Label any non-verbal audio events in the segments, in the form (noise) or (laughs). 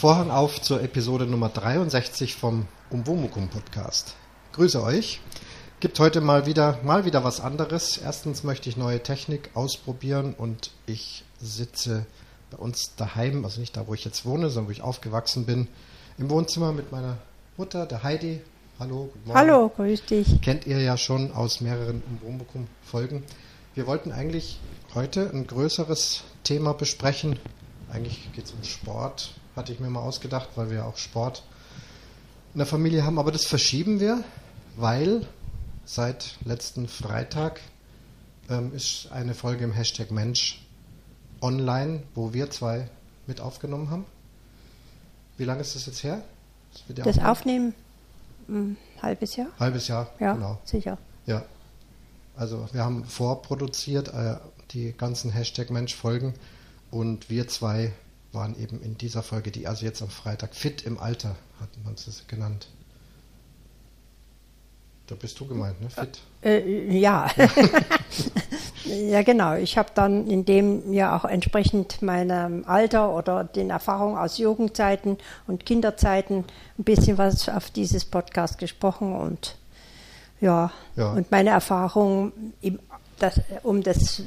Vorhang auf zur Episode Nummer 63 vom Umwomukum Podcast. Grüße euch. Gibt heute mal wieder, mal wieder was anderes. Erstens möchte ich neue Technik ausprobieren und ich sitze bei uns daheim, also nicht da, wo ich jetzt wohne, sondern wo ich aufgewachsen bin, im Wohnzimmer mit meiner Mutter, der Heidi. Hallo, guten Morgen. Hallo, grüß dich. Kennt ihr ja schon aus mehreren Umwomukum-Folgen. Wir wollten eigentlich heute ein größeres Thema besprechen. Eigentlich geht es um Sport, hatte ich mir mal ausgedacht, weil wir auch Sport in der Familie haben. Aber das verschieben wir, weil seit letzten Freitag ähm, ist eine Folge im Hashtag Mensch online, wo wir zwei mit aufgenommen haben. Wie lange ist das jetzt her? Das, das Aufnehmen? Ein halbes Jahr? Halbes Jahr, ja, genau. Sicher. Ja. Also wir haben vorproduziert äh, die ganzen Hashtag Mensch Folgen und wir zwei waren eben in dieser Folge, die also jetzt am Freitag fit im Alter, hat man es genannt. Da bist du gemeint, ne? Fit. Äh, ja. (laughs) ja, genau. Ich habe dann in dem ja auch entsprechend meinem Alter oder den Erfahrungen aus Jugendzeiten und Kinderzeiten ein bisschen was auf dieses Podcast gesprochen und ja, ja. und meine Erfahrungen um das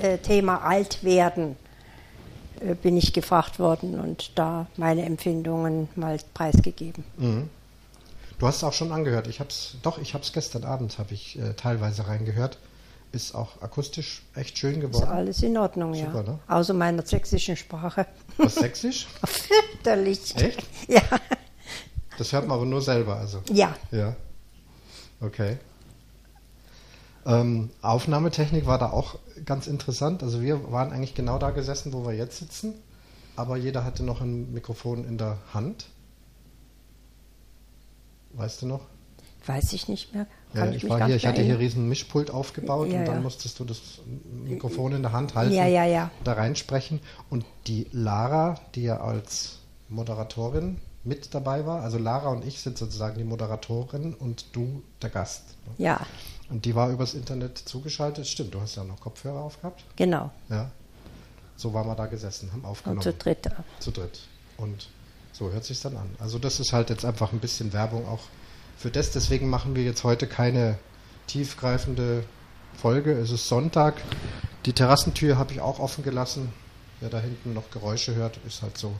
äh, Thema Altwerden äh, bin ich gefragt worden und da meine Empfindungen mal preisgegeben. Mhm. Du hast es auch schon angehört. Ich hab's, doch, ich habe es gestern Abend habe ich äh, teilweise reingehört. Ist auch akustisch echt schön geworden. Ist alles in Ordnung, Super, ja. Ne? Außer meiner sächsischen Sprache. Was sächsisch? (laughs) Fürchterlich. Echt? Ja. Das hört man aber nur selber, also. Ja. Ja. Okay. Ähm, Aufnahmetechnik war da auch ganz interessant. Also wir waren eigentlich genau da gesessen, wo wir jetzt sitzen, aber jeder hatte noch ein Mikrofon in der Hand. Weißt du noch? Weiß ich nicht mehr. Ja, ich, ich war hier, ich hatte hier riesen Mischpult aufgebaut ja, und dann ja. musstest du das Mikrofon in der Hand halten, ja. da reinsprechen. Und die Lara, die ja als Moderatorin mit dabei war, also Lara und ich sind sozusagen die Moderatorin und du der Gast. Ja. Und die war übers Internet zugeschaltet. Stimmt, du hast ja noch Kopfhörer aufgehabt. Genau. Ja. So waren wir da gesessen, haben aufgenommen. Und zu dritt. Zu dritt. Und so hört sich dann an. Also das ist halt jetzt einfach ein bisschen Werbung auch für das. Deswegen machen wir jetzt heute keine tiefgreifende Folge. Es ist Sonntag. Die Terrassentür habe ich auch offen gelassen. Wer da hinten noch Geräusche hört, ist halt so.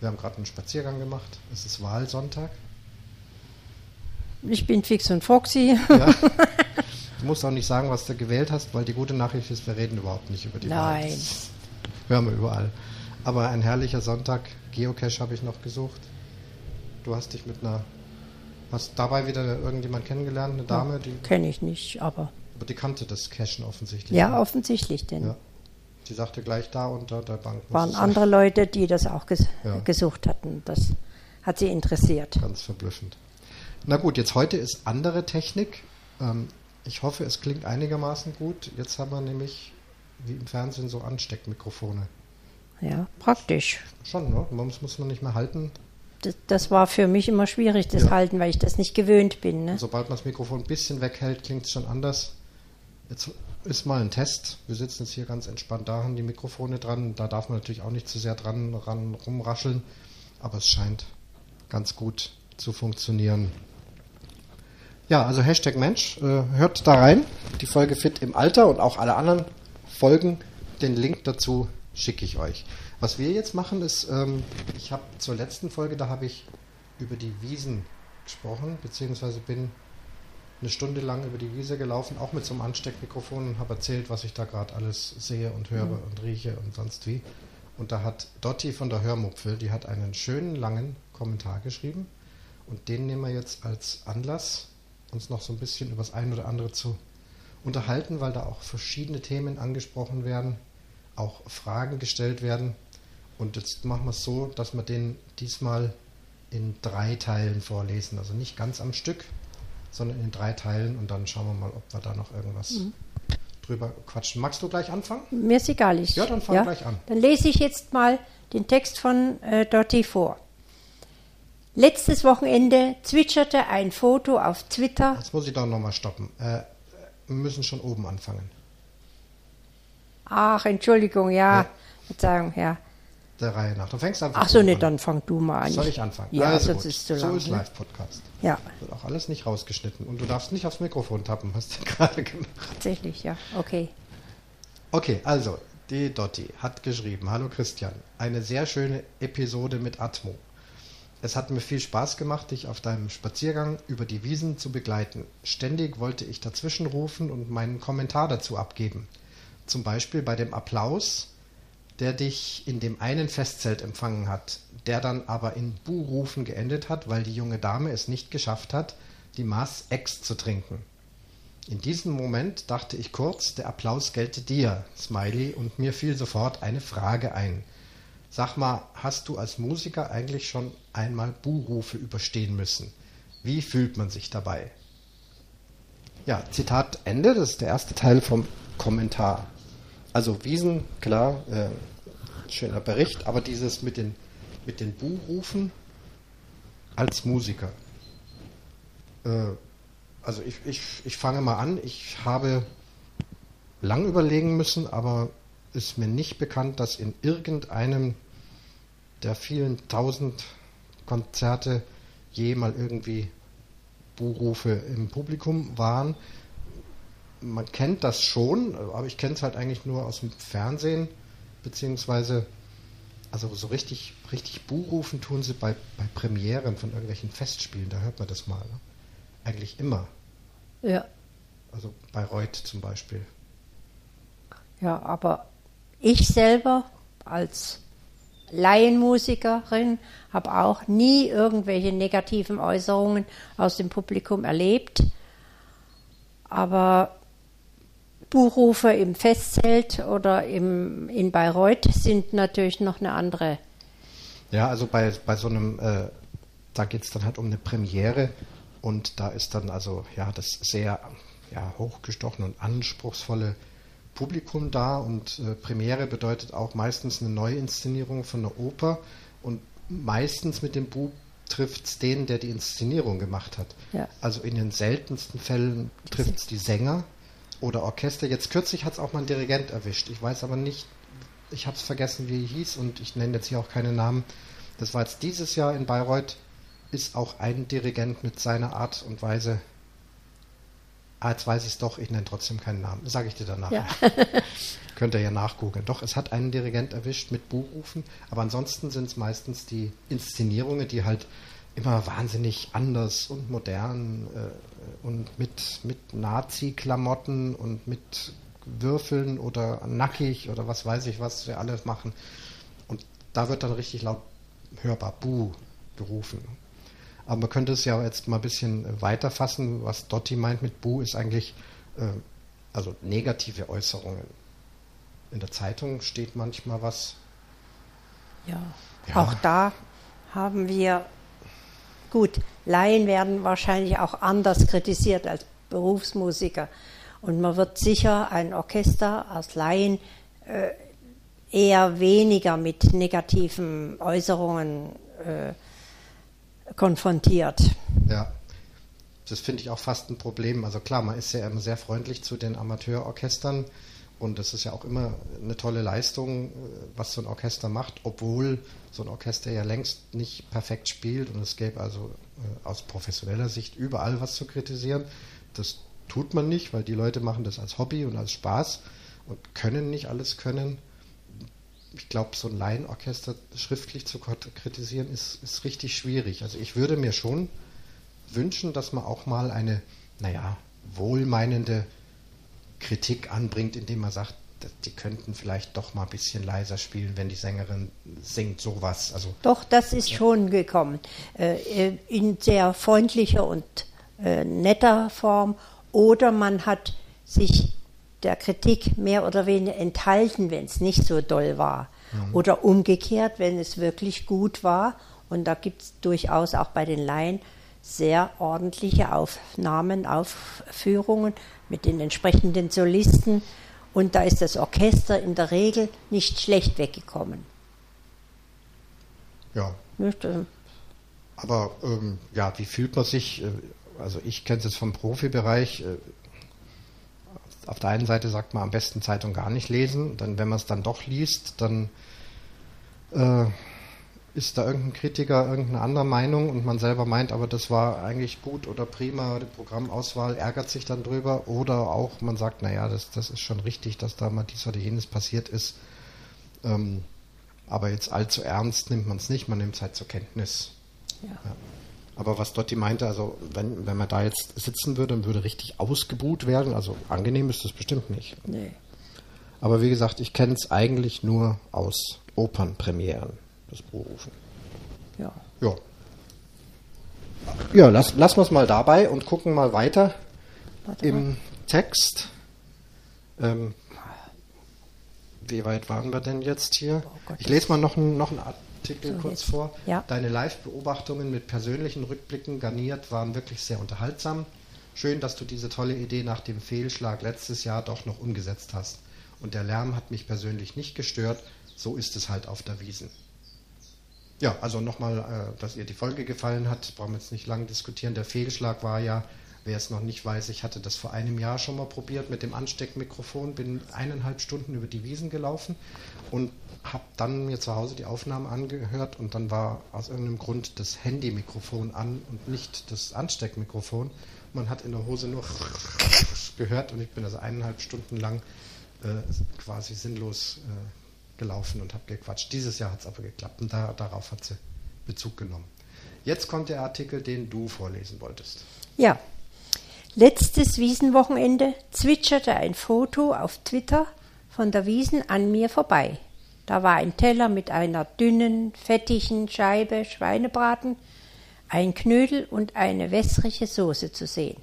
Wir haben gerade einen Spaziergang gemacht. Es ist Wahlsonntag. Ich bin fix und foxy. Ja. (laughs) Du musst auch nicht sagen, was du gewählt hast, weil die gute Nachricht ist, wir reden überhaupt nicht über die Nein. Wahl. (laughs) Hören wir überall. Aber ein herrlicher Sonntag. Geocache habe ich noch gesucht. Du hast dich mit einer. Hast dabei wieder irgendjemand kennengelernt, eine Dame? Die Kenne ich nicht, aber. Aber die kannte das Cachen offensichtlich. Ja, ne? offensichtlich, denn. Ja. Sie sagte gleich da unter der Bank. Waren andere Leute, die das auch ges ja. gesucht hatten. Das hat sie interessiert. Ganz verblüffend. Na gut, jetzt heute ist andere Technik. Ähm, ich hoffe, es klingt einigermaßen gut. Jetzt haben wir nämlich, wie im Fernsehen, so Ansteckmikrofone. Ja, praktisch. Schon, ne? Man muss, muss man nicht mehr halten. Das, das war für mich immer schwierig, das ja. Halten, weil ich das nicht gewöhnt bin. Ne? Sobald man das Mikrofon ein bisschen weghält, klingt es schon anders. Jetzt ist mal ein Test. Wir sitzen jetzt hier ganz entspannt da, haben die Mikrofone dran. Da darf man natürlich auch nicht zu sehr dran ran, rumrascheln. Aber es scheint ganz gut zu funktionieren. Ja, also Hashtag Mensch, äh, hört da rein, die Folge Fit im Alter und auch alle anderen Folgen. Den Link dazu schicke ich euch. Was wir jetzt machen ist, ähm, ich habe zur letzten Folge, da habe ich über die Wiesen gesprochen, beziehungsweise bin eine Stunde lang über die Wiese gelaufen, auch mit so einem Ansteckmikrofon und habe erzählt, was ich da gerade alles sehe und höre mhm. und rieche und sonst wie. Und da hat Dotti von der Hörmupfel, die hat einen schönen langen Kommentar geschrieben und den nehmen wir jetzt als Anlass, uns noch so ein bisschen über das ein oder andere zu unterhalten, weil da auch verschiedene Themen angesprochen werden, auch Fragen gestellt werden. Und jetzt machen wir es so, dass wir den diesmal in drei Teilen vorlesen. Also nicht ganz am Stück, sondern in drei Teilen und dann schauen wir mal, ob wir da noch irgendwas mhm. drüber quatschen. Magst du gleich anfangen? Mir ist egal. Ich, ja, dann fang ja. gleich an. Dann lese ich jetzt mal den Text von äh, Dotti vor. Letztes Wochenende zwitscherte ein Foto auf Twitter. Jetzt muss ich da nochmal stoppen. Äh, wir müssen schon oben anfangen. Ach, Entschuldigung, ja. ja. Verzeihung, ja. der Reihe nach. Du fängst einfach Ach so, an. nee, dann fang du mal an. Soll ich anfangen? Ja, also sonst gut. ist es zu so lang, ist ne? Live-Podcast. Ja, Wird auch alles nicht rausgeschnitten. Und du darfst nicht aufs Mikrofon tappen, hast du (laughs) gerade gemacht. tatsächlich, ja. Okay. Okay, also, die Dotti hat geschrieben, hallo Christian, eine sehr schöne Episode mit Atmo. Es hat mir viel Spaß gemacht, dich auf deinem Spaziergang über die Wiesen zu begleiten. Ständig wollte ich dazwischen rufen und meinen Kommentar dazu abgeben. Zum Beispiel bei dem Applaus, der dich in dem einen Festzelt empfangen hat, der dann aber in Buhrufen geendet hat, weil die junge Dame es nicht geschafft hat, die Maß Ex zu trinken. In diesem Moment dachte ich kurz, der Applaus gelte dir, Smiley, und mir fiel sofort eine Frage ein. Sag mal, hast du als Musiker eigentlich schon einmal Buhrufe überstehen müssen? Wie fühlt man sich dabei? Ja, Zitat Ende, das ist der erste Teil vom Kommentar. Also Wiesen, klar, äh, schöner Bericht, aber dieses mit den, mit den Buhrufen als Musiker. Äh, also ich, ich, ich fange mal an. Ich habe lang überlegen müssen, aber ist mir nicht bekannt, dass in irgendeinem der vielen tausend Konzerte je mal irgendwie Buhrufe im Publikum waren. Man kennt das schon, aber ich kenne es halt eigentlich nur aus dem Fernsehen, beziehungsweise also so richtig, richtig Buhrufen tun sie bei, bei Premieren von irgendwelchen Festspielen, da hört man das mal. Ne? Eigentlich immer. Ja, Also bei Reut zum Beispiel. ja, aber ich selber als Laienmusikerin habe auch nie irgendwelche negativen Äußerungen aus dem Publikum erlebt. Aber Buchrufe im Festzelt oder im, in Bayreuth sind natürlich noch eine andere. Ja, also bei, bei so einem, äh, da geht es dann halt um eine Premiere und da ist dann also ja das sehr ja, hochgestochene und anspruchsvolle Publikum da und äh, Premiere bedeutet auch meistens eine Neuinszenierung von einer Oper und meistens mit dem Buch trifft es den, der die Inszenierung gemacht hat. Ja. Also in den seltensten Fällen trifft es die Sänger oder Orchester. Jetzt kürzlich hat es auch mal ein Dirigent erwischt. Ich weiß aber nicht, ich habe es vergessen, wie er hieß und ich nenne jetzt hier auch keine Namen. Das war jetzt dieses Jahr in Bayreuth, ist auch ein Dirigent mit seiner Art und Weise. Ah, jetzt weiß ich es doch, ich nenne trotzdem keinen Namen. Sage ich dir danach. Ja. (laughs) Könnt ihr ja nachgoogeln. Doch, es hat einen Dirigent erwischt mit Buchrufen, aber ansonsten sind es meistens die Inszenierungen, die halt immer wahnsinnig anders und modern äh, und mit, mit Nazi-Klamotten und mit Würfeln oder nackig oder was weiß ich, was wir alles machen. Und da wird dann richtig laut hörbar Buh gerufen. Aber man könnte es ja jetzt mal ein bisschen weiter fassen. Was Dotti meint mit Buh ist eigentlich äh, also negative Äußerungen. In der Zeitung steht manchmal was. Ja. Ja. Auch da haben wir, gut, Laien werden wahrscheinlich auch anders kritisiert als Berufsmusiker. Und man wird sicher ein Orchester als Laien äh, eher weniger mit negativen Äußerungen äh, konfrontiert. Ja, das finde ich auch fast ein Problem. Also klar, man ist ja immer sehr freundlich zu den Amateurorchestern und das ist ja auch immer eine tolle Leistung, äh, was so ein Orchester macht, obwohl so ein Orchester ja längst nicht perfekt spielt und es gäbe also äh, aus professioneller Sicht überall was zu kritisieren. Das tut man nicht, weil die Leute machen das als Hobby und als Spaß und können nicht alles können. Ich glaube, so ein Laienorchester schriftlich zu kritisieren ist, ist richtig schwierig. Also ich würde mir schon wünschen, dass man auch mal eine, naja, wohlmeinende Kritik anbringt, indem man sagt, die könnten vielleicht doch mal ein bisschen leiser spielen, wenn die Sängerin singt sowas. Also Doch, das ist schon gekommen. Äh, in sehr freundlicher und äh, netter Form. Oder man hat sich der Kritik mehr oder weniger enthalten, wenn es nicht so doll war. Oder umgekehrt, wenn es wirklich gut war. Und da gibt es durchaus auch bei den Laien sehr ordentliche Aufnahmen, Aufführungen mit den entsprechenden Solisten. Und da ist das Orchester in der Regel nicht schlecht weggekommen. ja, Nicht? äh, Aber ähm, ja, wie fühlt man sich? Äh, Also ich kenne es jetzt vom Profibereich. Äh, auf der einen Seite sagt man am besten Zeitung gar nicht lesen. Dann, wenn man es dann doch liest, dann äh, ist da irgendein Kritiker irgendeine andere Meinung und man selber meint, aber das war eigentlich gut oder prima, die Programmauswahl ärgert sich dann drüber oder auch man sagt, naja, das, das ist schon richtig, dass da mal dies oder jenes passiert ist. Ähm, aber jetzt allzu ernst nimmt man es nicht, man nimmt es halt zur Kenntnis. Ja. ja. Aber was Dotti meinte, also wenn, wenn man da jetzt sitzen würde und würde richtig ausgebuht werden, also angenehm ist das bestimmt nicht. Nee. Aber wie gesagt, ich kenne es eigentlich nur aus Opernpremieren das Buchrufen. Ja. Ja. Ja, lass, lassen wir es mal dabei und gucken mal weiter Warte im mal. Text. Ähm, wie weit waren wir denn jetzt hier? Oh ich lese mal noch, ein, noch einen Artikel so, kurz jetzt. vor. Ja. Deine Live-Beobachtungen mit persönlichen Rückblicken garniert waren wirklich sehr unterhaltsam. Schön, dass du diese tolle Idee nach dem Fehlschlag letztes Jahr doch noch umgesetzt hast. Und der Lärm hat mich persönlich nicht gestört. So ist es halt auf der Wiesen. Ja, also nochmal, äh, dass ihr die Folge gefallen hat, brauchen wir jetzt nicht lange diskutieren. Der Fehlschlag war ja, wer es noch nicht weiß, ich hatte das vor einem Jahr schon mal probiert mit dem Ansteckmikrofon, bin eineinhalb Stunden über die Wiesen gelaufen und habe dann mir zu Hause die Aufnahmen angehört und dann war aus irgendeinem Grund das Handymikrofon an und nicht das Ansteckmikrofon. Man hat in der Hose nur gehört und ich bin also eineinhalb Stunden lang äh, quasi sinnlos äh, gelaufen und habe gequatscht. Dieses Jahr hat es aber geklappt und da, darauf hat sie Bezug genommen. Jetzt kommt der Artikel, den du vorlesen wolltest. Ja. Letztes Wiesenwochenende zwitscherte ein Foto auf Twitter von der Wiesen an mir vorbei. Da war ein Teller mit einer dünnen, fettigen Scheibe Schweinebraten, ein Knödel und eine wässrige Soße zu sehen.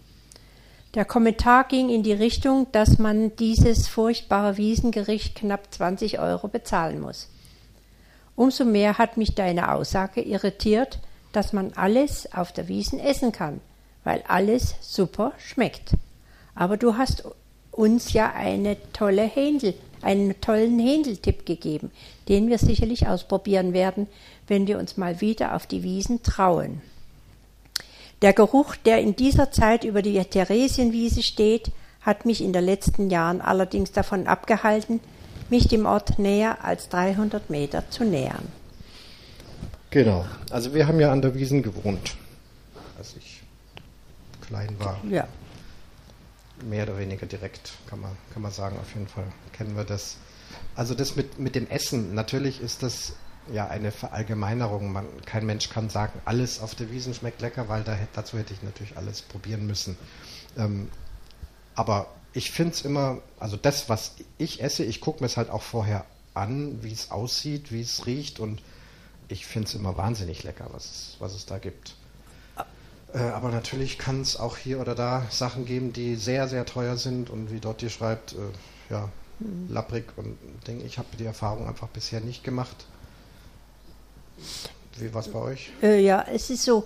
Der Kommentar ging in die Richtung, dass man dieses furchtbare Wiesengericht knapp 20 Euro bezahlen muss. Umso mehr hat mich deine Aussage irritiert, dass man alles auf der Wiesen essen kann, weil alles super schmeckt. Aber du hast uns ja eine tolle Händel, einen tollen Händeltipp gegeben, den wir sicherlich ausprobieren werden, wenn wir uns mal wieder auf die Wiesen trauen. Der Geruch, der in dieser Zeit über die Theresienwiese steht, hat mich in den letzten Jahren allerdings davon abgehalten, mich dem Ort näher als 300 Meter zu nähern. Genau. Also wir haben ja an der Wiesen gewohnt, als ich klein war. Ja. Mehr oder weniger direkt, kann man, kann man sagen, auf jeden Fall kennen wir das. Also das mit, mit dem Essen, natürlich ist das ja eine Verallgemeinerung. Man, kein Mensch kann sagen, alles auf der Wiesen schmeckt lecker, weil da, dazu hätte ich natürlich alles probieren müssen. Ähm, aber ich finde es immer, also das, was ich esse, ich gucke mir es halt auch vorher an, wie es aussieht, wie es riecht und ich finde es immer wahnsinnig lecker, was, was es da gibt. Äh, aber natürlich kann es auch hier oder da Sachen geben, die sehr, sehr teuer sind und wie dort die schreibt, äh, ja, lapprig und Ding. Ich habe die Erfahrung einfach bisher nicht gemacht. Wie war es bei euch? Äh, ja, es ist so,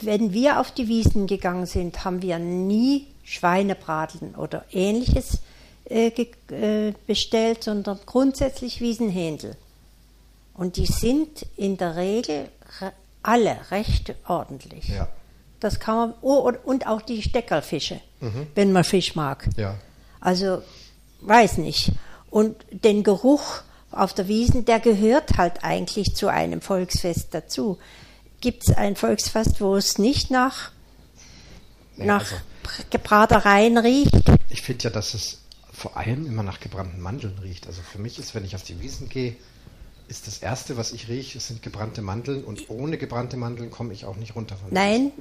wenn wir auf die Wiesen gegangen sind, haben wir nie Schweinebraten oder ähnliches äh, äh, bestellt, sondern grundsätzlich Wiesenhändel. Und die sind in der Regel alle recht ordentlich. Ja. Das kann man, oh, und auch die Steckerfische, mhm. wenn man Fisch mag. Ja. Also, weiß nicht. Und den Geruch auf der Wiesen, der gehört halt eigentlich zu einem Volksfest dazu. Gibt es ein Volksfest, wo es nicht nach, nee, nach also, Gebratereien riecht? Ich finde ja, dass es vor allem immer nach gebrannten Mandeln riecht. Also für mich ist, wenn ich auf die Wiesen gehe, ist das Erste, was ich rieche, sind gebrannte Mandeln und ohne gebrannte Mandeln komme ich auch nicht runter von Nein,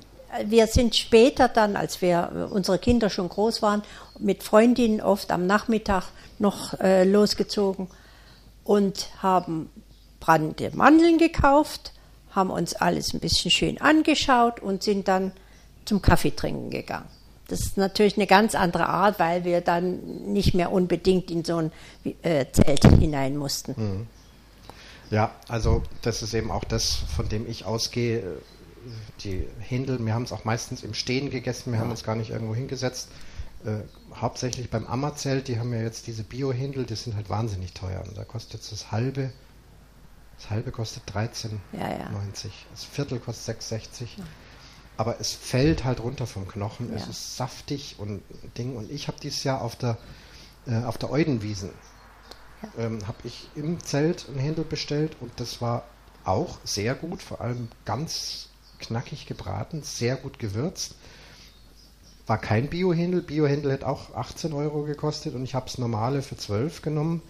wir sind später dann, als wir unsere Kinder schon groß waren, mit Freundinnen oft am Nachmittag noch äh, losgezogen und haben brannende Mandeln gekauft, haben uns alles ein bisschen schön angeschaut und sind dann zum Kaffee trinken gegangen. Das ist natürlich eine ganz andere Art, weil wir dann nicht mehr unbedingt in so ein äh, Zelt hinein mussten. Mhm. Ja, also das ist eben auch das, von dem ich ausgehe. Die Händel, wir haben es auch meistens im Stehen gegessen, wir ja. haben uns gar nicht irgendwo hingesetzt äh, hauptsächlich beim Ammerzelt, die haben ja jetzt diese Bio-Händel, die sind halt wahnsinnig teuer. Und da kostet das halbe, das halbe kostet 13,90. Ja, ja. Das Viertel kostet 6,60. Ja. Aber es fällt halt runter vom Knochen, es ist saftig und Ding. Und ich habe dieses Jahr auf der, äh, auf der Eudenwiesen ähm, habe ich im Zelt ein Händel bestellt und das war auch sehr gut, vor allem ganz knackig gebraten, sehr gut gewürzt. War kein Bio-Händel. Bio-Händel hätte auch 18 Euro gekostet und ich habe das normale für 12 genommen.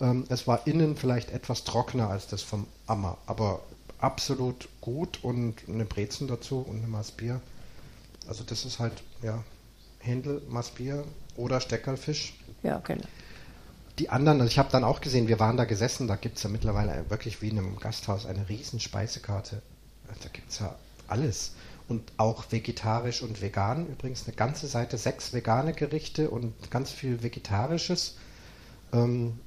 Ähm, es war innen vielleicht etwas trockener als das vom Ammer, aber absolut gut und eine Brezen dazu und eine Maß Bier. Also das ist halt, ja, Händel, Maß Bier oder Steckerlfisch. Ja, genau. Die anderen, also ich habe dann auch gesehen, wir waren da gesessen, da gibt es ja mittlerweile wirklich wie in einem Gasthaus eine riesen Speisekarte. Da gibt es ja alles. Und auch vegetarisch und vegan. Übrigens eine ganze Seite, sechs vegane Gerichte und ganz viel Vegetarisches. Ähm,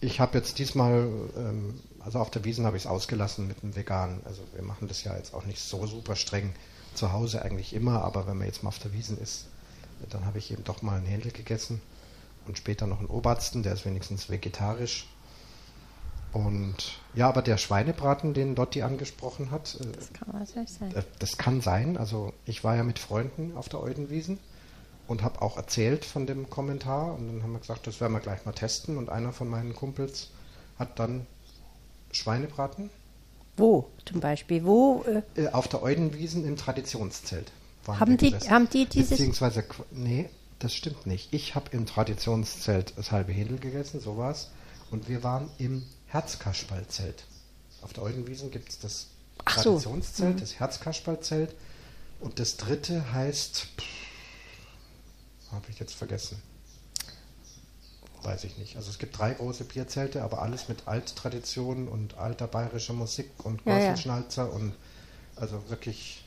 ich habe jetzt diesmal, ähm, also auf der Wiesen habe ich es ausgelassen mit dem Vegan. Also wir machen das ja jetzt auch nicht so super streng zu Hause eigentlich immer, aber wenn man jetzt mal auf der Wiesen ist, dann habe ich eben doch mal einen Händel gegessen und später noch einen Obersten, der ist wenigstens vegetarisch. Und ja, aber der Schweinebraten, den Dotti angesprochen hat, äh, das kann natürlich sein. Äh, das kann sein. Also ich war ja mit Freunden auf der Eudenwiesen und habe auch erzählt von dem Kommentar und dann haben wir gesagt, das werden wir gleich mal testen und einer von meinen Kumpels hat dann Schweinebraten. Wo zum Beispiel? Wo? Äh, auf der Eudenwiesen im Traditionszelt. Haben die, haben die dieses? Beziehungsweise, nee, das stimmt nicht. Ich habe im Traditionszelt das halbe Händel gegessen, so war's. Und wir waren im Herzkasperlzelt. Auf der Eudenwiesen gibt es das Ach Traditionszelt, so. Mhm. das Herzkasperlzelt. Und das dritte heißt, habe ich jetzt vergessen. Weiß ich nicht. Also es gibt drei große Bierzelte, aber alles mit Alttradition und alter bayerischer Musik und Gäuselschnalzer ja, ja. und also wirklich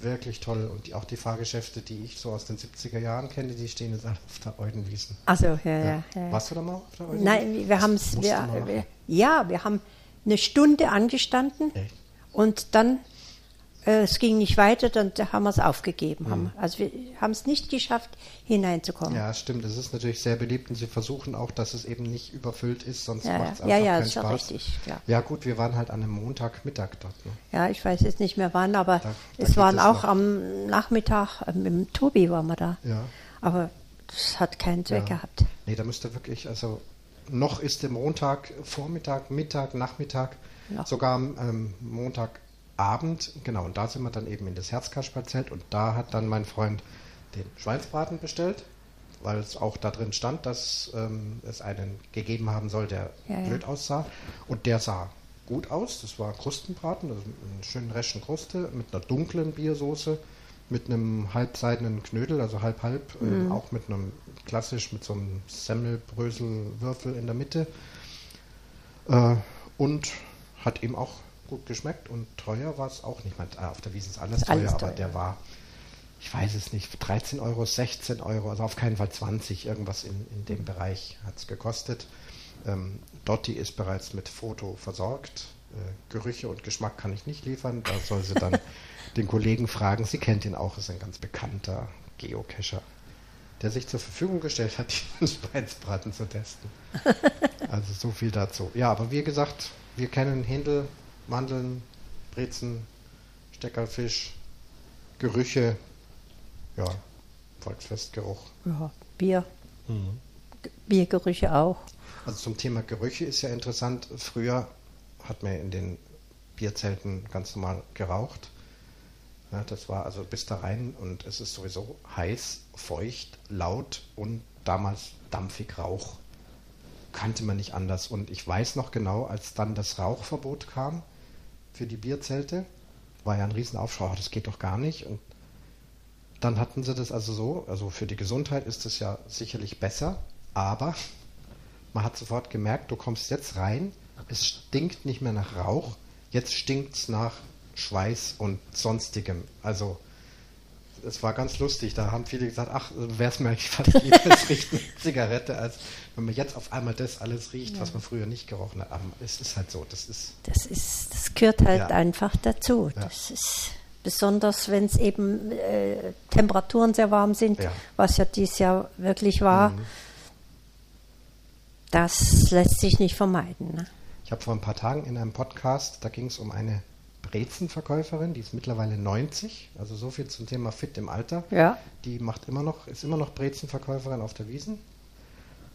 wirklich toll. Und auch die Fahrgeschäfte, die ich so aus den 70er Jahren kenne, die stehen jetzt alle auf der Eudenwiesen. Also ja, ja, ja, ja. Warst du da mal auf der Eudenwiesen? Nein, wir haben es, ja, wir haben eine Stunde angestanden Echt? und dann äh, es ging nicht weiter, dann haben wir es aufgegeben. Mhm. Haben, also wir haben es nicht geschafft, hineinzukommen. Ja, stimmt. Es ist natürlich sehr beliebt und sie versuchen auch, dass es eben nicht überfüllt ist, sonst ja, macht es einfach ja, ja, keinen ist Spaß. Richtig, ja. ja gut, wir waren halt an einem Montagmittag dort. Ne? Ja, ich weiß jetzt nicht mehr wann, aber da, da es waren es auch noch. am Nachmittag, äh, mit dem Tobi waren wir da. Ja. Aber das hat keinen Zweck ja. gehabt. Nee, da müsste wirklich, also noch ist der Montag, Vormittag, Mittag, Nachmittag, ja. sogar am ähm, Montag Abend, genau, und da sind wir dann eben in das Herzkasperzelt und da hat dann mein Freund den Schweinsbraten bestellt, weil es auch da drin stand, dass ähm, es einen gegeben haben soll, der ja, blöd ja. aussah. Und der sah gut aus. Das war Krustenbraten, also eine schöne reschen Kruste mit einer dunklen Biersoße, mit einem halbseidenen Knödel, also halb-halb, äh, mhm. äh, auch mit einem klassisch mit so einem Semmelbröselwürfel in der Mitte. Äh, und hat ihm auch gut geschmeckt und teuer war es auch nicht. Meine, äh, auf der Wiese ist alles, ist teuer, alles aber der war, ich weiß es nicht, 13 Euro, 16 Euro, also auf keinen Fall 20, irgendwas in, in dem Bereich hat es gekostet. Ähm, Dotti ist bereits mit Foto versorgt. Äh, Gerüche und Geschmack kann ich nicht liefern. Da soll sie dann (laughs) den Kollegen fragen. Sie kennt ihn auch, ist ein ganz bekannter Geocacher, der sich zur Verfügung gestellt hat, (laughs) diesen Schweinsbraten zu testen. (laughs) Also so viel dazu. Ja, aber wie gesagt, wir kennen Händel Mandeln, Brezen, Steckerfisch, Gerüche, ja, Volksfestgeruch. Ja, Bier. Mhm. Biergerüche auch. Also zum Thema Gerüche ist ja interessant. Früher hat man in den Bierzelten ganz normal geraucht. Ja, das war also bis da rein und es ist sowieso heiß, feucht, laut und damals dampfig Rauch. Kannte man nicht anders. Und ich weiß noch genau, als dann das Rauchverbot kam, für die Bierzelte. War ja ein Riesenaufschrei, das geht doch gar nicht. Und dann hatten sie das also so, also für die Gesundheit ist es ja sicherlich besser, aber man hat sofort gemerkt, du kommst jetzt rein, es stinkt nicht mehr nach Rauch, jetzt stinkt es nach Schweiß und sonstigem. Also es war ganz lustig. Da haben viele gesagt, ach, wäre es mir eigentlich (laughs) fast lieber, es riecht eine Zigarette, als wenn man jetzt auf einmal das alles riecht, ja. was man früher nicht gerochen hat. Aber es ist halt so. Das ist, das, ist, das gehört halt ja. einfach dazu. Ja. Das ist besonders, wenn es eben äh, Temperaturen sehr warm sind, was ja dieses Jahr wirklich war. Mhm. Das lässt sich nicht vermeiden. Ne? Ich habe vor ein paar Tagen in einem Podcast, da ging es um eine Brezenverkäuferin, die ist mittlerweile 90, also so viel zum Thema fit im Alter. Ja. Die macht immer noch, ist immer noch Brezenverkäuferin auf der Wiesen.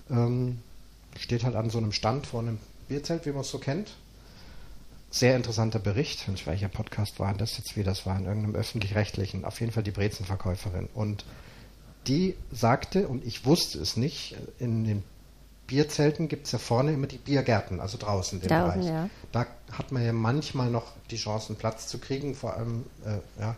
Ähm, steht halt an so einem Stand vor einem Bierzelt, wie man es so kennt. Sehr interessanter Bericht. Und welcher Podcast war das jetzt wieder? Das war in irgendeinem öffentlich-rechtlichen. Auf jeden Fall die Brezenverkäuferin. Und die sagte, und ich wusste es nicht, in den Bierzelten gibt es ja vorne immer die Biergärten, also draußen den Draußen, Bereich. ja. Da hat man ja manchmal noch die Chance, einen Platz zu kriegen, vor allem äh, ja,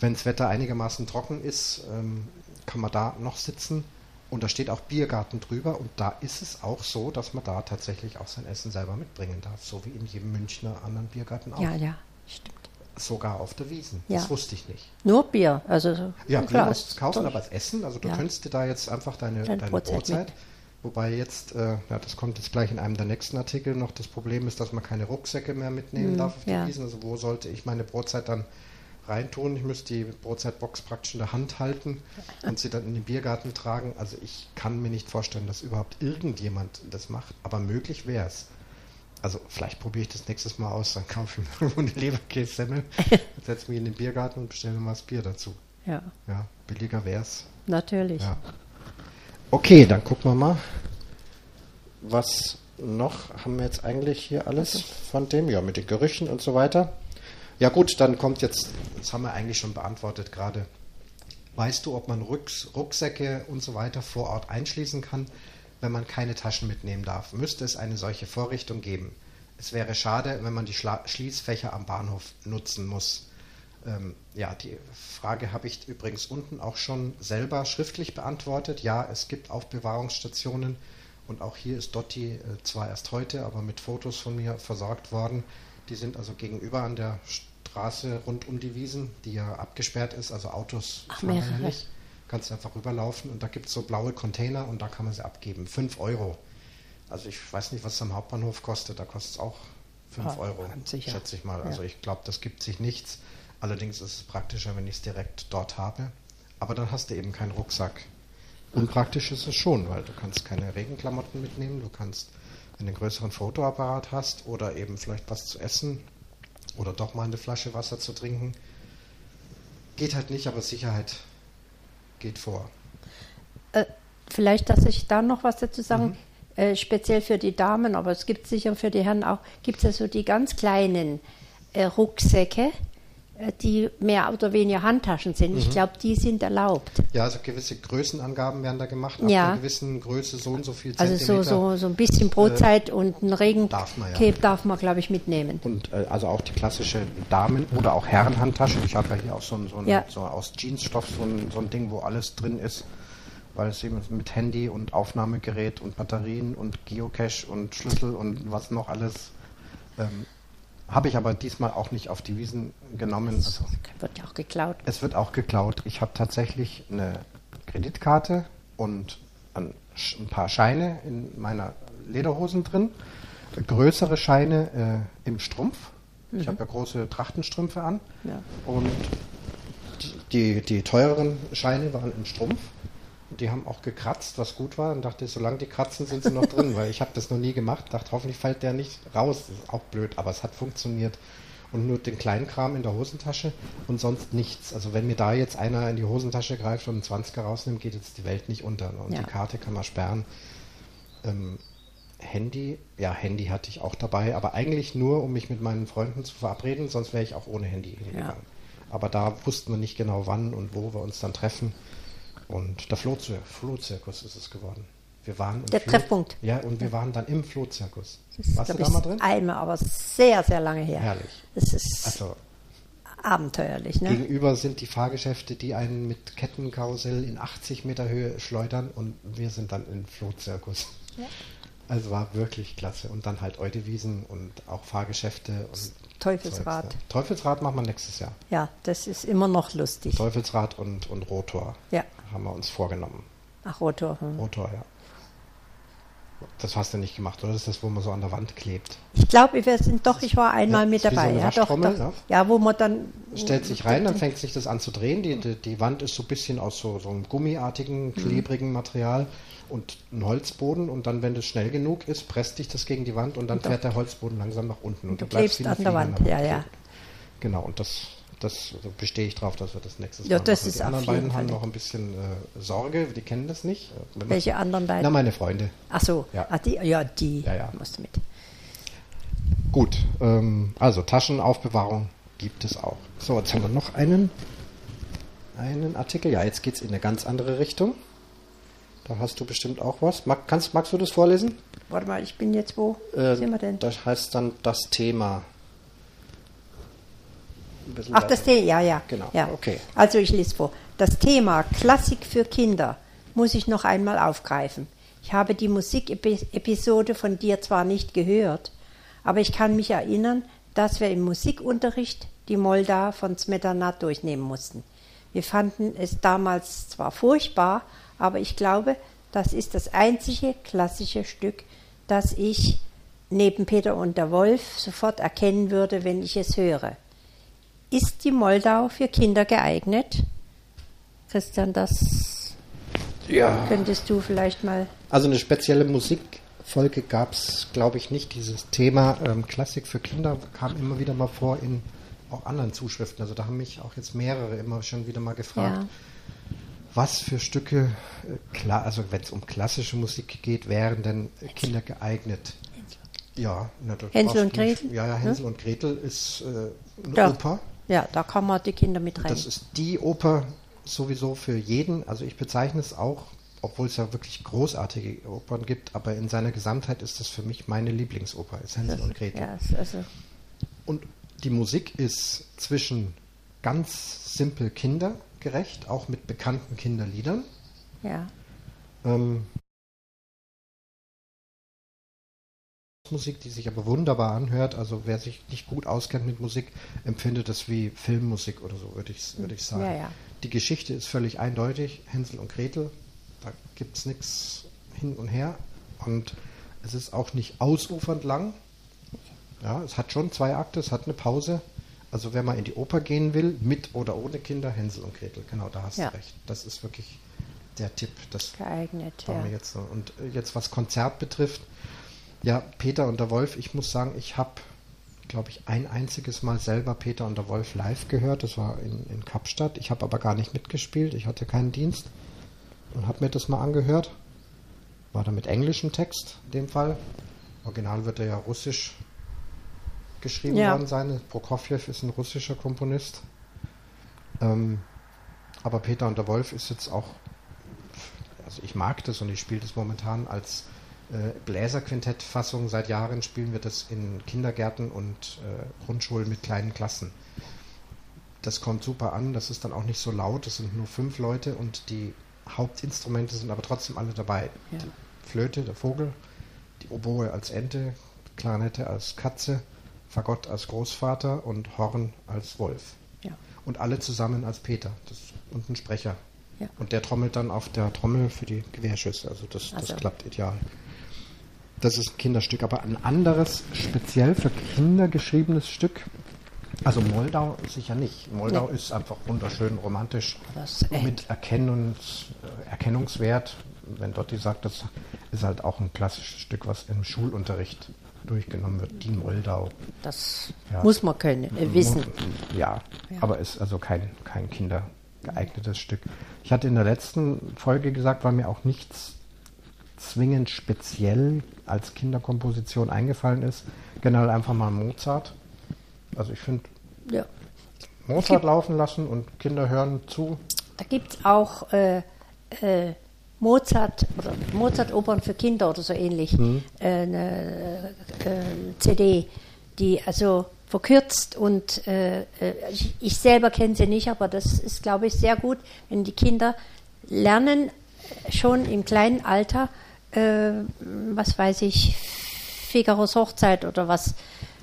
wenn das Wetter einigermaßen trocken ist, ähm, kann man da noch sitzen. Und da steht auch Biergarten drüber. Und da ist es auch so, dass man da tatsächlich auch sein Essen selber mitbringen darf. So wie in jedem Münchner anderen Biergarten auch. Ja, ja, stimmt. Sogar auf der Wiesen. Ja. Das wusste ich nicht. Nur Bier, also so Ja, Bier musst du kaufen, aber als Essen, also du Ja. könntest dir da jetzt einfach deine, Deine deine Brotzeit Brotzeit. Wobei jetzt, äh, ja, das kommt jetzt gleich in einem der nächsten Artikel noch, das Problem ist, dass man keine Rucksäcke mehr mitnehmen Mhm, darf auf die ja. Wiesen, also wo sollte ich meine Brotzeit dann reintun? Ich müsste die Brotzeitbox praktisch in der Hand halten und sie dann in den Biergarten tragen, also ich kann mir nicht vorstellen, dass überhaupt irgendjemand das macht, aber möglich wäre es. Also vielleicht probiere ich das nächstes Mal aus, dann kaufe ich mir (laughs) irgendwo eine Leberkässemmel, (laughs) setze mich in den Biergarten und bestelle mir mal das Bier dazu. Ja, Ja, billiger wär's. natürlich. Ja. Okay, dann gucken wir mal. Was noch haben wir jetzt eigentlich hier alles von dem? Ja, mit den Gerüchen und so weiter. Ja gut, dann kommt jetzt, das haben wir eigentlich schon beantwortet gerade. Weißt du, ob man Rucks, Rucksäcke und so weiter vor Ort einschließen kann, wenn man keine Taschen mitnehmen darf? Müsste es eine solche Vorrichtung geben? Es wäre schade, wenn man die Schla Schließfächer am Bahnhof nutzen muss. Ähm, ja, die Frage habe ich übrigens unten auch schon selber schriftlich beantwortet. Ja, es gibt Aufbewahrungsstationen und auch hier ist Dotti äh, zwar erst heute, aber mit Fotos von mir versorgt worden. Die sind also gegenüber an der Straße rund um die Wiesen, die ja abgesperrt ist, also Autos Ach, fahren ja mehrere. nicht. Kannst einfach rüberlaufen und da gibt es so blaue Container und da kann man sie abgeben. 5 Euro. Also ich weiß nicht, was es am Hauptbahnhof kostet. Da kostet es auch 5 Ah, Euro, schätze ich mal. Ja. Also ich glaube, das gibt sich nichts. Allerdings ist es praktischer, wenn ich es direkt dort habe. Aber dann hast du eben keinen Rucksack. Unpraktisch ist es schon, weil du kannst keine Regenklamotten mitnehmen. Du kannst, wenn du einen größeren Fotoapparat hast oder eben vielleicht was zu essen oder doch mal eine Flasche Wasser zu trinken. Geht halt nicht, aber Sicherheit geht vor. Äh, vielleicht, dass ich da noch was dazu sagen, Mhm. äh, speziell für die Damen, aber es gibt sicher für die Herren auch, gibt es ja so die ganz kleinen äh, Rucksäcke, die mehr oder weniger Handtaschen sind. Mhm. Ich glaube, die sind erlaubt. Ja, also gewisse Größenangaben werden da gemacht. Ab Ja. einer gewissen Größe so und so viel Also Zentimeter. so, so, so ein bisschen Brotzeit und ein Regencape darf man ja. darf man, glaube ich, mitnehmen. Und äh, also auch die klassische Damen- oder auch Herrenhandtasche. Ich habe ja hier auch so ein, so ein Ja. so aus Jeansstoff so ein, so ein Ding, wo alles drin ist. Weil es eben mit Handy und Aufnahmegerät und Batterien und Geocache und Schlüssel und was noch alles. Ähm, habe ich aber diesmal auch nicht auf die Wiesen genommen. Also, Wird ja auch geklaut. es wird auch geklaut. Ich habe tatsächlich eine Kreditkarte und ein, paar Scheine in meiner Lederhosen drin. Größere Scheine äh, im Strumpf. Ich habe ja große Trachtenstrümpfe an. Ja. Und die, die teureren Scheine waren im Strumpf. Die haben auch gekratzt, was gut war. Und dachte, solange die kratzen, sind sie noch (laughs) drin, weil ich habe das noch nie gemacht. Dachte, hoffentlich fällt der nicht raus. Das ist auch blöd, aber es hat funktioniert. Und nur den kleinen Kram in der Hosentasche und sonst nichts. Also wenn mir da jetzt einer in die Hosentasche greift und einen 20er rausnimmt, geht jetzt die Welt nicht unter. Und Ja. die Karte kann man sperren. Ähm, Handy, ja, Handy hatte ich auch dabei, aber eigentlich nur, um mich mit meinen Freunden zu verabreden, sonst wäre ich auch ohne Handy hingegangen. Aber da wussten wir nicht genau wann und wo wir uns dann treffen. Und der Flohzir Flohzirkus ist es geworden. Wir waren Der Floh- Treffpunkt. Ja, und wir waren dann im Flohzirkus. Ist, Warst du da mal drin? Einmal, aber sehr, sehr lange her. Herrlich. Das ist Also abenteuerlich, ne? gegenüber sind die Fahrgeschäfte, die einen mit Kettenkarussell in 80 Meter Höhe schleudern und wir sind dann im Flohzirkus. Also war wirklich klasse. Und dann halt Eudewiesen und auch Fahrgeschäfte und Teufelsrad. Zeugs, ne? Teufelsrad machen wir nächstes Jahr. Ja, das ist immer noch lustig. Teufelsrad und, und Rotor Ja. Haben wir uns vorgenommen. Ach, Rotor. Hm. Rotor, ja. Das hast du nicht gemacht, oder? Das ist das, wo man so an der Wand klebt. Ich glaube, wir sind doch, ich war einmal Ja, mit so dabei. eine ja, doch, doch. ja. Ja, wo man dann. Stellt sich rein, dann (laughs) fängt sich das an zu drehen. Die, die, die Wand ist so ein bisschen aus so, so einem gummiartigen, klebrigen Material und ein Holzboden. Und dann, wenn das schnell genug ist, presst dich das gegen die Wand und dann Und du- fährt der Holzboden langsam nach unten. Und du bleibst klebst wie ein an der Wand, ja, ja. Genau, und das das also bestehe ich drauf, dass wir das nächstes Ja, Mal das machen. ist Die anderen beiden Fall haben noch ein bisschen äh, Sorge, die kennen das nicht. Wenn man- Welche anderen beiden? Na, meine Freunde. Ach so, Ja. ah, die, ja, die Ja, ja. musst du mit. Gut, ähm, also Taschenaufbewahrung gibt es auch. So, jetzt haben wir noch einen, einen Artikel. Ja, jetzt geht es in eine ganz andere Richtung. Da hast du bestimmt auch was. Mag, kannst, magst du das vorlesen? Warte mal, ich bin jetzt wo? Äh, sind wir denn? Das heißt dann das Thema. Ein bisschen Ach, das. Thema, ja, ja. Genau, ja. okay. Also ich lese vor. Das Thema Klassik für Kinder muss ich noch einmal aufgreifen. Ich habe die Musikepisode von dir zwar nicht gehört, aber ich kann mich erinnern, dass wir im Musikunterricht die Moldau von Smetana durchnehmen mussten. Wir fanden es damals zwar furchtbar, aber ich glaube, das ist das einzige klassische Stück, das ich neben Peter und der Wolf sofort erkennen würde, wenn ich es höre. Ist die Moldau für Kinder geeignet? Christian, das Ja. könntest du vielleicht mal. Also eine spezielle Musikfolge gab es, glaube ich, nicht. Dieses Thema ähm, Klassik für Kinder kam immer wieder mal vor in auch anderen Zuschriften. Also da haben mich auch jetzt mehrere immer schon wieder mal gefragt, Ja. was für Stücke, äh, klar, also wenn es um klassische Musik geht, wären denn Kinder geeignet? Ja, na, da Hänsel und Gretel? Ja, ja, Hänsel und Gretel ist äh, eine Da, Oper. Ja, da kann man die Kinder mit rein. Das ist die Oper sowieso für jeden. Also ich bezeichne es auch, obwohl es ja wirklich großartige Opern gibt, aber in seiner Gesamtheit ist das für mich meine Lieblingsoper, ist Hänsel und Gretel. (laughs) ja, ist also, Und die Musik ist zwischen ganz simpel kindergerecht, auch mit bekannten Kinderliedern. ja. Ähm, Musik, die sich aber wunderbar anhört. Also wer sich nicht gut auskennt mit Musik, empfindet das wie Filmmusik oder so, würde ich, würde ich sagen. Ja, ja. Die Geschichte ist völlig eindeutig. Hänsel und Gretel, da gibt es nichts hin und her. Und es ist auch nicht ausufernd lang. Ja, es hat schon zwei Akte, es hat eine Pause. Also wenn man in die Oper gehen will, mit oder ohne Kinder, Hänsel und Gretel, genau, da hast Ja. du recht. Das ist wirklich der Tipp. Das geeignet. war Ja. mir jetzt so. Und äh, jetzt was Konzert betrifft, ja, Peter und der Wolf, ich muss sagen, ich habe, glaube ich, ein einziges Mal selber Peter und der Wolf live gehört. Das war in, in Kapstadt. Ich habe aber gar nicht mitgespielt. Ich hatte keinen Dienst und habe mir das mal angehört. War da mit englischem Text in dem Fall. Original wird er ja russisch geschrieben Ja. worden sein. Prokofjew ist ein russischer Komponist. Ähm, aber Peter und der Wolf ist jetzt auch also ich mag das und ich spiele das momentan als Bläserquintett-Fassung. Seit Jahren spielen wir das in Kindergärten und äh, Grundschulen mit kleinen Klassen. Das kommt super an, das ist dann auch nicht so laut, es sind nur fünf Leute und die Hauptinstrumente sind aber trotzdem alle dabei. Ja. Die Flöte, der Vogel, die Oboe als Ente, Klarinette als Katze, Fagott als Großvater und Horn als Wolf. Ja. Und alle zusammen als Peter das, und ein Sprecher. Ja. Und der trommelt dann auf der Trommel für die Gewehrschüsse. Also das, Also. das klappt ideal. Das ist ein Kinderstück, aber ein anderes, speziell für Kinder geschriebenes Stück. Also Moldau sicher nicht. Moldau Nee. ist einfach wunderschön romantisch mit Erkennungs, äh, Erkennungswert. Wenn Dotti sagt, das ist halt auch ein klassisches Stück, was im Schulunterricht durchgenommen wird. Die Moldau. Das Ja. muss man können, äh, wissen. Ja, Ja. aber ist also kein, kein kindergeeignetes Stück. Ich hatte in der letzten Folge gesagt, weil mir auch nichts zwingend speziell als Kinderkomposition eingefallen ist. Generell einfach mal Mozart. Also ich finde, Ja. Mozart laufen lassen und Kinder hören zu. Da gibt es auch äh, äh, Mozart oder Mozart-Opern für Kinder oder so ähnlich. Mhm. Äh, eine äh, CD, die also verkürzt und äh, äh, ich, ich selber kenne sie nicht, aber das ist, glaube ich, sehr gut, wenn die Kinder lernen, schon im kleinen Alter, äh, was weiß ich, Figaros Hochzeit oder was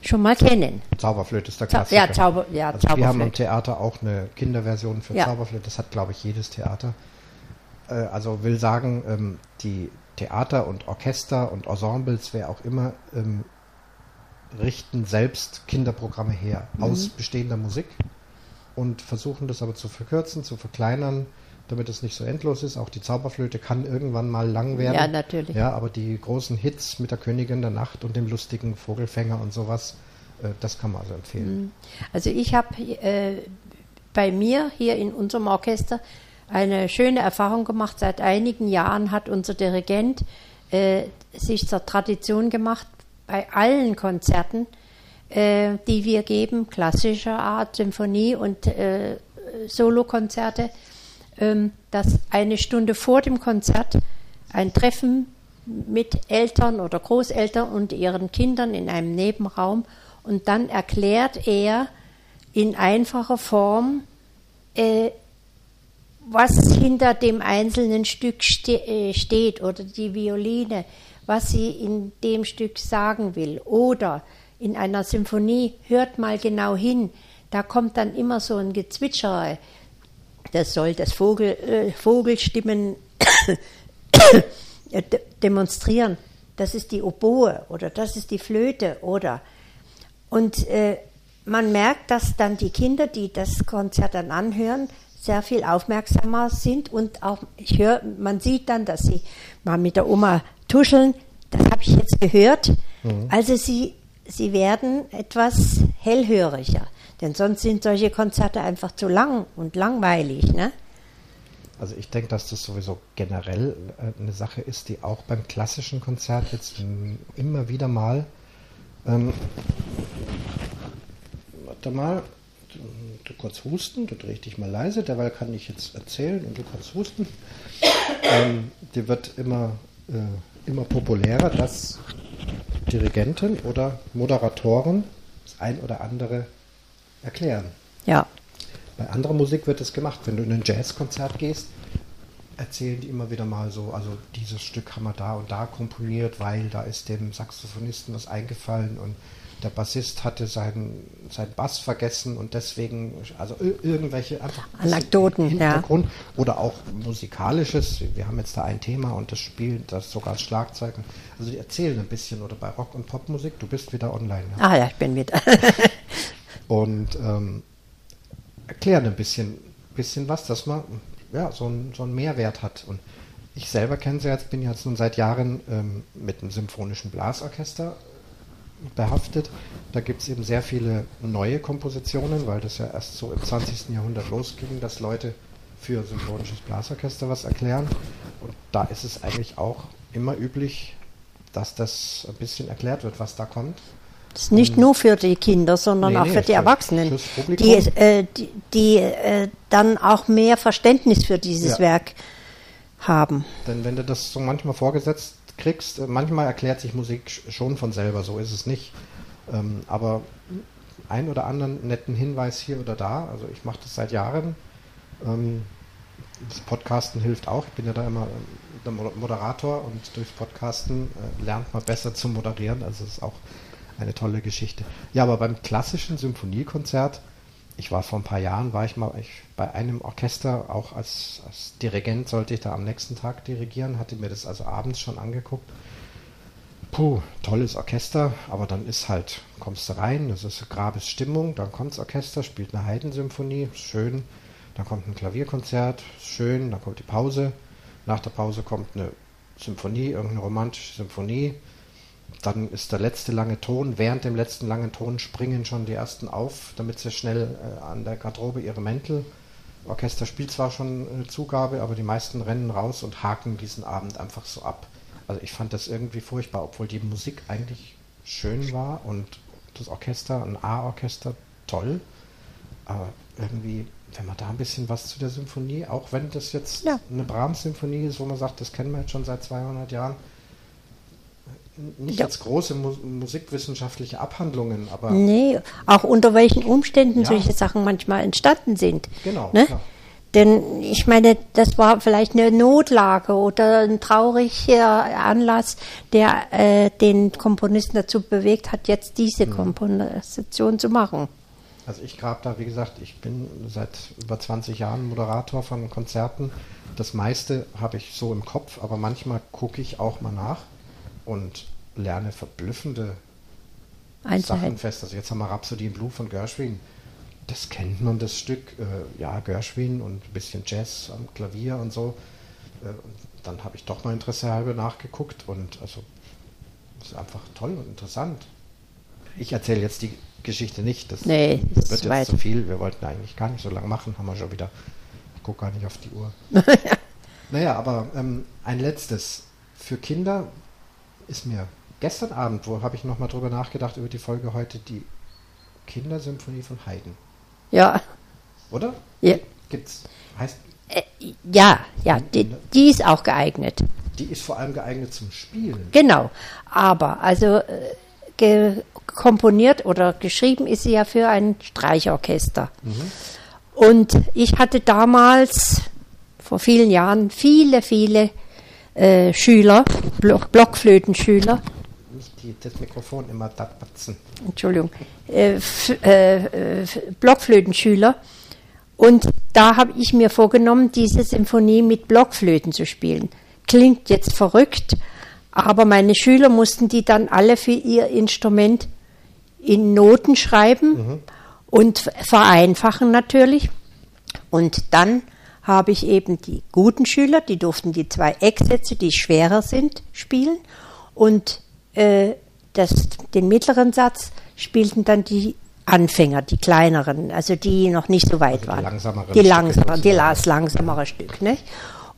schon mal kennen. Zauberflöte ist der Klassiker. ja, Zauber- ja, also wir haben am Zauberflöte. Theater auch eine Kinderversion für Ja. Zauberflöte. Das hat, glaube ich, jedes Theater. Äh, also will sagen, ähm, die Theater und Orchester und Ensembles, wer auch immer, ähm, richten selbst Kinderprogramme her Mhm. aus bestehender Musik und versuchen das aber zu verkürzen, zu verkleinern, damit es nicht so endlos ist. Auch die Zauberflöte kann irgendwann mal lang werden. Ja, natürlich. Ja, aber die großen Hits mit der Königin der Nacht und dem lustigen Vogelfänger und sowas, Äh, das kann man also empfehlen. Mhm. Also ich habe äh, bei mir hier in unserem Orchester eine schöne Erfahrung gemacht. Seit einigen Jahren hat unser Dirigent äh, sich zur Tradition gemacht, bei allen Konzerten, äh, die wir geben, klassischer Art, Symphonie und äh, Solokonzerte, ähm, dass eine Stunde vor dem Konzert ein Treffen mit Eltern oder Großeltern und ihren Kindern in einem Nebenraum und dann erklärt er in einfacher Form, äh, was hinter dem einzelnen Stück ste äh, steht oder die Violine, was sie in dem Stück sagen will. Oder in einer Symphonie, hört mal genau hin, da kommt dann immer so ein Gezwitschere. Das soll das Vogel, äh, Vogelstimmen (coughs) demonstrieren. Das ist die Oboe oder das ist die Flöte oder. Und äh, man merkt, dass dann die Kinder, die das Konzert dann anhören, sehr viel aufmerksamer sind und auch, ich höre, man sieht dann, dass sie mal mit der Oma tuscheln. Das habe ich jetzt gehört. Mhm. Also sie, sie werden etwas hellhöriger. Denn sonst sind solche Konzerte einfach zu lang und langweilig. Ne? Also ich denke, dass das sowieso generell äh, eine Sache ist, die auch beim klassischen Konzert jetzt immer wieder mal ähm, warte mal, du, du kurz husten, du drehst dich mal leise, derweil kann ich jetzt erzählen und du kannst husten. Ähm, die wird immer, äh, immer populärer, dass Dirigenten oder Moderatoren das ein oder andere erklären. Ja. Bei anderer Musik wird es gemacht. Wenn du in ein Jazzkonzert gehst, erzählen die immer wieder mal so, also dieses Stück haben wir da und da komponiert, weil da ist dem Saxophonisten was eingefallen und der Bassist hatte seinen, seinen Bass vergessen und deswegen, also irgendwelche einfach Anekdoten, Hintergrund ja. oder auch musikalisches. Wir haben jetzt da ein Thema und das spielt das sogar als Schlagzeug. Also die erzählen ein bisschen oder bei Rock- und Popmusik, du bist wieder online. Ja? Ah ja, ich bin wieder. (laughs) und ähm, erklären ein bisschen, bisschen was, dass man ja, so, ein, so einen Mehrwert hat. Und ich selber kenne sie jetzt, bin jetzt nun seit Jahren ähm, mit einem symphonischen Blasorchester behaftet. Da gibt es eben sehr viele neue Kompositionen, weil das ja erst so im 20. Jahrhundert losging, dass Leute für symphonisches Blasorchester was erklären. Und da ist es eigentlich auch immer üblich, dass das ein bisschen erklärt wird, was da kommt. Das ist nicht nur für die Kinder, sondern nee, auch für die Erwachsenen, die, äh, die, die äh, dann auch mehr Verständnis für dieses ja. Werk haben. Denn wenn du das so manchmal vorgesetzt kriegst, äh, manchmal erklärt sich Musik schon von selber, so ist es nicht. Ähm, aber ein oder anderen netten Hinweis hier oder da, also ich mache das seit Jahren. Ähm, das Podcasten hilft auch. Ich bin ja da immer äh, der Moderator und durchs Podcasten äh, lernt man besser zu moderieren. Also es ist auch eine tolle Geschichte. Ja, aber beim klassischen Symphoniekonzert, ich war vor ein paar Jahren, war ich mal ich, bei einem Orchester, auch als, als Dirigent sollte ich da am nächsten Tag dirigieren, hatte mir das also abends schon angeguckt. Puh, tolles Orchester, aber dann ist halt, kommst du rein, das ist Grabesstimmung, dann kommt das Orchester, spielt eine Heidensymphonie, schön, dann kommt ein Klavierkonzert, schön, dann kommt die Pause, nach der Pause kommt eine Symphonie, irgendeine romantische Symphonie, dann ist der letzte lange Ton. Während dem letzten langen Ton springen schon die ersten auf, damit sie schnell äh, an der Garderobe ihre Mäntel. Orchester spielt zwar schon eine Zugabe, aber die meisten rennen raus und haken diesen Abend einfach so ab. Also ich fand das irgendwie furchtbar, obwohl die Musik eigentlich schön war und das Orchester, ein A-Orchester, toll. Aber irgendwie, wenn man da ein bisschen was zu der Symphonie, auch wenn das jetzt ja. eine Brahms-Symphonie ist, wo man sagt, das kennen wir jetzt schon seit 200 Jahren, nicht ja. jetzt große mu musikwissenschaftliche Abhandlungen, aber. Nee, auch unter welchen Umständen ja. solche Sachen manchmal entstanden sind. Genau. Ne? Denn ich meine, das war vielleicht eine Notlage oder ein trauriger Anlass, der äh, den Komponisten dazu bewegt hat, jetzt diese. Komposition zu machen. Also ich grab da, wie gesagt, ich bin seit über 20 Jahren Moderator von Konzerten. Das meiste habe ich so im Kopf, aber manchmal gucke ich auch mal nach und lerne verblüffende Sachen fest. Also jetzt haben wir Rhapsody in Blue von Gershwin. Das kennt man, das Stück. Äh, ja, Gershwin und ein bisschen Jazz am Klavier und so. Äh, dann habe ich doch mal Interesse halber nachgeguckt und also ist einfach toll und interessant. Ich erzähle jetzt die Geschichte nicht. Das Nee, wird ist jetzt weit. zu viel. Wir wollten eigentlich gar nicht so lange machen, haben wir schon wieder. Ich gucke gar nicht auf die Uhr. (laughs) Naja, aber ähm, ein letztes. Für Kinder ist mir gestern Abend, wo habe ich nochmal drüber nachgedacht, über die Folge heute, die Kindersymphonie von Haydn. Ja, Oder? ja, Gibt's. Heißt, äh, ja, ja die, die ist auch geeignet. die ist vor allem geeignet zum Spielen. Genau. Aber, also äh, komponiert oder geschrieben ist sie ja für ein Streichorchester. Und ich hatte damals, vor vielen Jahren, viele, viele äh, Schüler, Blo Blockflötenschüler, Nicht die, das Mikrofon immer da batzen. Entschuldigung, äh, äh, äh, Blockflötenschüler. Und da habe ich mir vorgenommen, diese Symphonie mit Blockflöten zu spielen. Klingt jetzt verrückt, aber meine Schüler mussten die dann alle für ihr Instrument in Noten schreiben und vereinfachen natürlich. Und dann habe ich eben die guten Schüler, die durften die zwei Ecksätze, die schwerer sind, spielen. Und äh, das, den mittleren Satz spielten dann die Anfänger, die kleineren, also die noch nicht so weit Also die waren. langsameren Die langsameren, die las langsamere Stück. Nicht?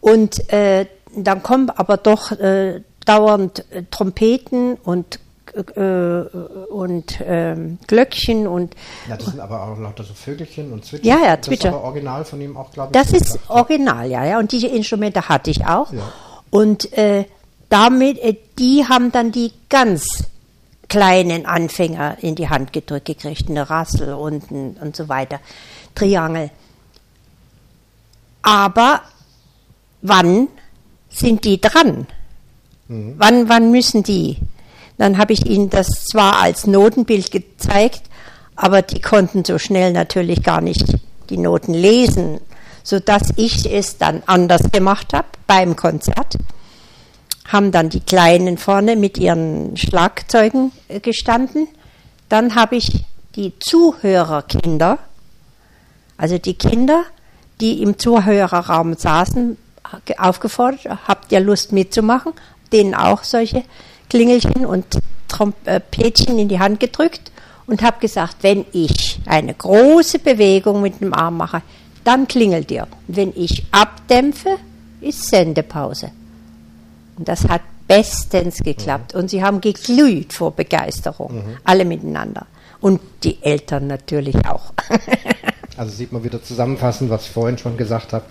Und äh, dann kommen aber doch äh, dauernd äh, Trompeten und äh, und ähm, Glöckchen und Ja, das sind aber auch lauter so Vögelchen und Zwitschern. Ja, ja, Das Zwitscher. ist aber original von ihm auch, glaube ich. Das ist gedacht. original, ja, ja. Und diese Instrumente hatte ich auch. Ja. Und äh, damit, äh, die haben dann die ganz kleinen Anfänger in die Hand gedrückt gekriegt, eine Rassel und, und so weiter, Triangel. Aber wann sind die dran? Wann, wann müssen die? Dann habe ich ihnen das zwar als Notenbild gezeigt, aber die konnten so schnell natürlich gar nicht die Noten lesen, sodass ich es dann anders gemacht habe beim Konzert. Haben dann die Kleinen vorne mit ihren Schlagzeugen äh, gestanden. Dann habe ich die Zuhörerkinder, also die Kinder, die im Zuhörerraum saßen, ge- aufgefordert, habt ihr Lust mitzumachen? Denen auch solche Klingelchen und Trompetchen in die Hand gedrückt und habe gesagt, wenn ich eine große Bewegung mit dem Arm mache, dann klingelt ihr. Wenn ich abdämpfe, ist Sendepause. Und das hat bestens geklappt. Und sie haben geglüht vor Begeisterung, alle miteinander. Und die Eltern natürlich auch. (laughs) Also sieht man wieder zusammenfassend, was ich vorhin schon gesagt habe.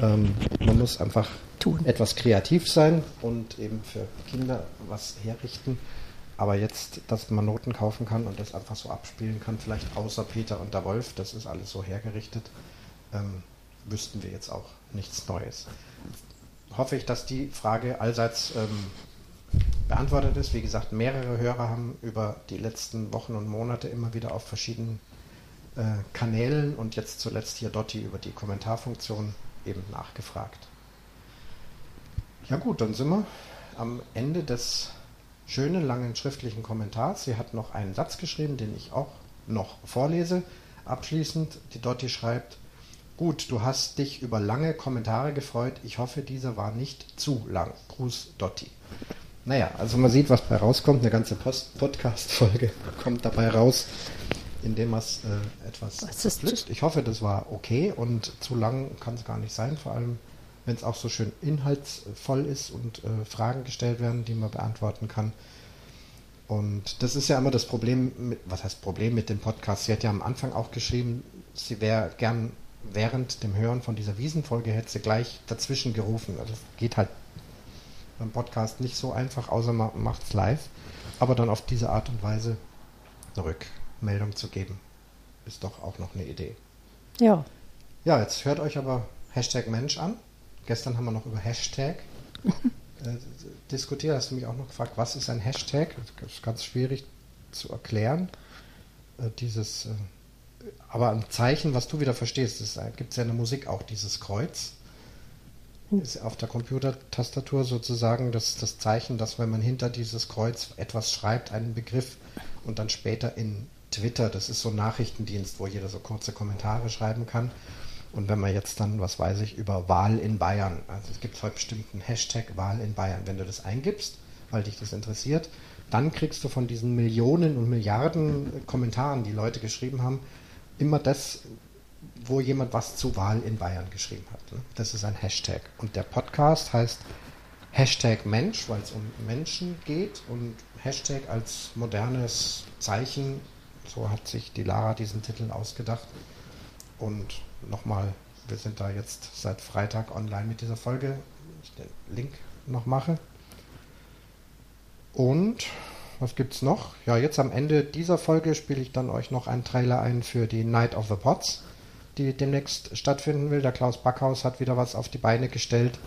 Ähm, man muss einfach Tun. etwas kreativ sein und eben für Kinder was herrichten. Aber jetzt, dass man Noten kaufen kann und das einfach so abspielen kann, vielleicht außer Peter und der Wolf, das ist alles so hergerichtet, ähm, wüssten wir jetzt auch nichts Neues. Hoffe ich, dass die Frage allseits ähm, beantwortet ist. Wie gesagt, mehrere Hörer haben über die letzten Wochen und Monate immer wieder auf verschiedenen äh, Kanälen und jetzt zuletzt hier Dotti über die Kommentarfunktion eben nachgefragt. Ja gut, dann sind wir am Ende des schönen langen schriftlichen Kommentars. Sie hat noch einen Satz geschrieben, den ich auch noch vorlese. Abschließend, die Dotti schreibt, gut, du hast dich über lange Kommentare gefreut. Ich hoffe, dieser war nicht zu lang. Gruß, Dotti. Naja, also man sieht, was bei rauskommt. Eine ganze Podcast-Folge (laughs) kommt dabei raus, indem man es äh, etwas pflückt. Ich hoffe, das war okay und zu lang kann es gar nicht sein, vor allem wenn es auch so schön inhaltsvoll ist und äh, Fragen gestellt werden, die man beantworten kann. Und das ist ja immer das Problem, mit, was heißt Problem mit dem Podcast? Sie hat ja am Anfang auch geschrieben, sie wäre gern während dem Hören von dieser Wiesenfolge hätte sie gleich dazwischen gerufen. Also das geht halt beim Podcast nicht so einfach, außer man macht es live. Aber dann auf diese Art und Weise eine Rückmeldung zu geben, ist doch auch noch eine Idee. Ja. Ja, jetzt hört euch aber Hashtag Mensch an. Gestern haben wir noch über Hashtag (laughs) äh, diskutiert. Hast du mich auch noch gefragt, was ist ein Hashtag? Das ist ganz schwierig zu erklären. Äh, dieses, äh, aber ein Zeichen, was du wieder verstehst, es gibt es ja in der Musik auch dieses Kreuz. Ist auf der Computertastatur sozusagen das, das Zeichen, dass wenn man hinter dieses Kreuz etwas schreibt, einen Begriff und dann später in Twitter, das ist so ein Nachrichtendienst, wo jeder so kurze Kommentare schreiben kann. Und wenn man jetzt dann, was weiß ich, über Wahl in Bayern, also es gibt heute bestimmt einen Hashtag Wahl in Bayern, wenn du das eingibst, weil dich das interessiert, dann kriegst du von diesen Millionen und Milliarden Kommentaren, die Leute geschrieben haben, immer das, wo jemand was zu Wahl in Bayern geschrieben hat. Ne? Das ist ein Hashtag. Und der Podcast heißt Hashtag Mensch, weil es um Menschen geht und Hashtag als modernes Zeichen. So hat sich die Lara diesen Titel ausgedacht. Und nochmal, wir sind da jetzt seit Freitag online mit dieser Folge. Ich den Link noch mache. Und was gibt's noch? Ja, jetzt am Ende dieser Folge spiele ich dann euch noch einen Trailer ein für die Night of the Pots, die demnächst stattfinden will. Der Klaus Backhaus hat wieder was auf die Beine gestellt.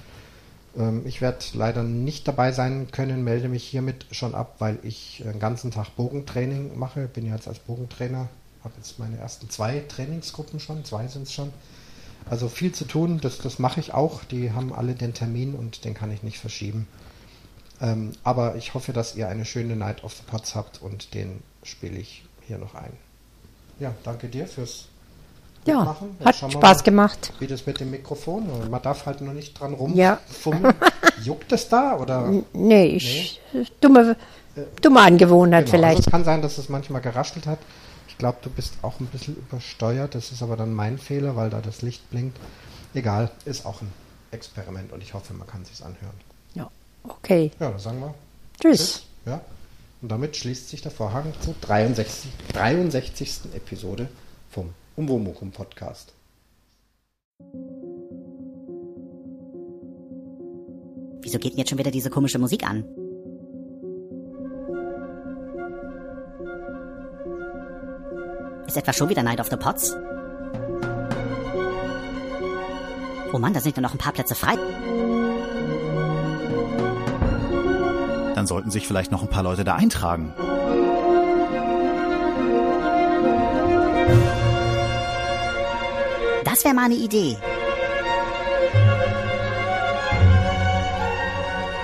Ähm, ich werde leider nicht dabei sein können, melde mich hiermit schon ab, weil ich einen ganzen Tag Bogentraining mache. Bin jetzt als Bogentrainer, habe jetzt meine ersten zwei Trainingsgruppen schon, zwei sind es schon. Also viel zu tun, das, das mache ich auch. Die haben alle den Termin und den kann ich nicht verschieben. Ähm, aber ich hoffe, dass ihr eine schöne Night of the Pots habt und den spiele ich hier noch ein. Ja, danke dir fürs ja, Machen. hat Spaß mal, gemacht. Wie das mit dem Mikrofon. Man darf halt nur nicht dran rumfummeln. Ja. (laughs) Juckt es da? Oder? Nee, ich, nee? Dumme, dumme Angewohnheit genau, vielleicht. Also es kann sein, dass es manchmal geraschelt hat. Ich glaube, du bist auch ein bisschen übersteuert. Das ist aber dann mein Fehler, weil da das Licht blinkt. Egal, ist auch ein Experiment und ich hoffe, man kann es sich anhören. Ja, okay. Ja, dann sagen wir Tschüss. Tschüss. Ja. Und damit schließt sich der Vorhang zur 63. 63. Episode vom Umwomukum Podcast. Wieso geht denn jetzt schon wieder diese komische Musik an? Ist etwa schon wieder Night of the Pots? Oh Mann, da sind ja noch ein paar Plätze frei. Dann sollten sich vielleicht noch ein paar Leute da eintragen. Das wäre mal eine Idee.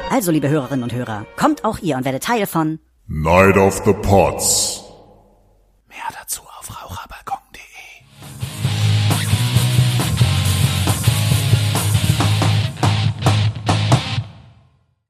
Also, liebe Hörerinnen und Hörer, kommt auch ihr und werdet Teil von Night of the Pots.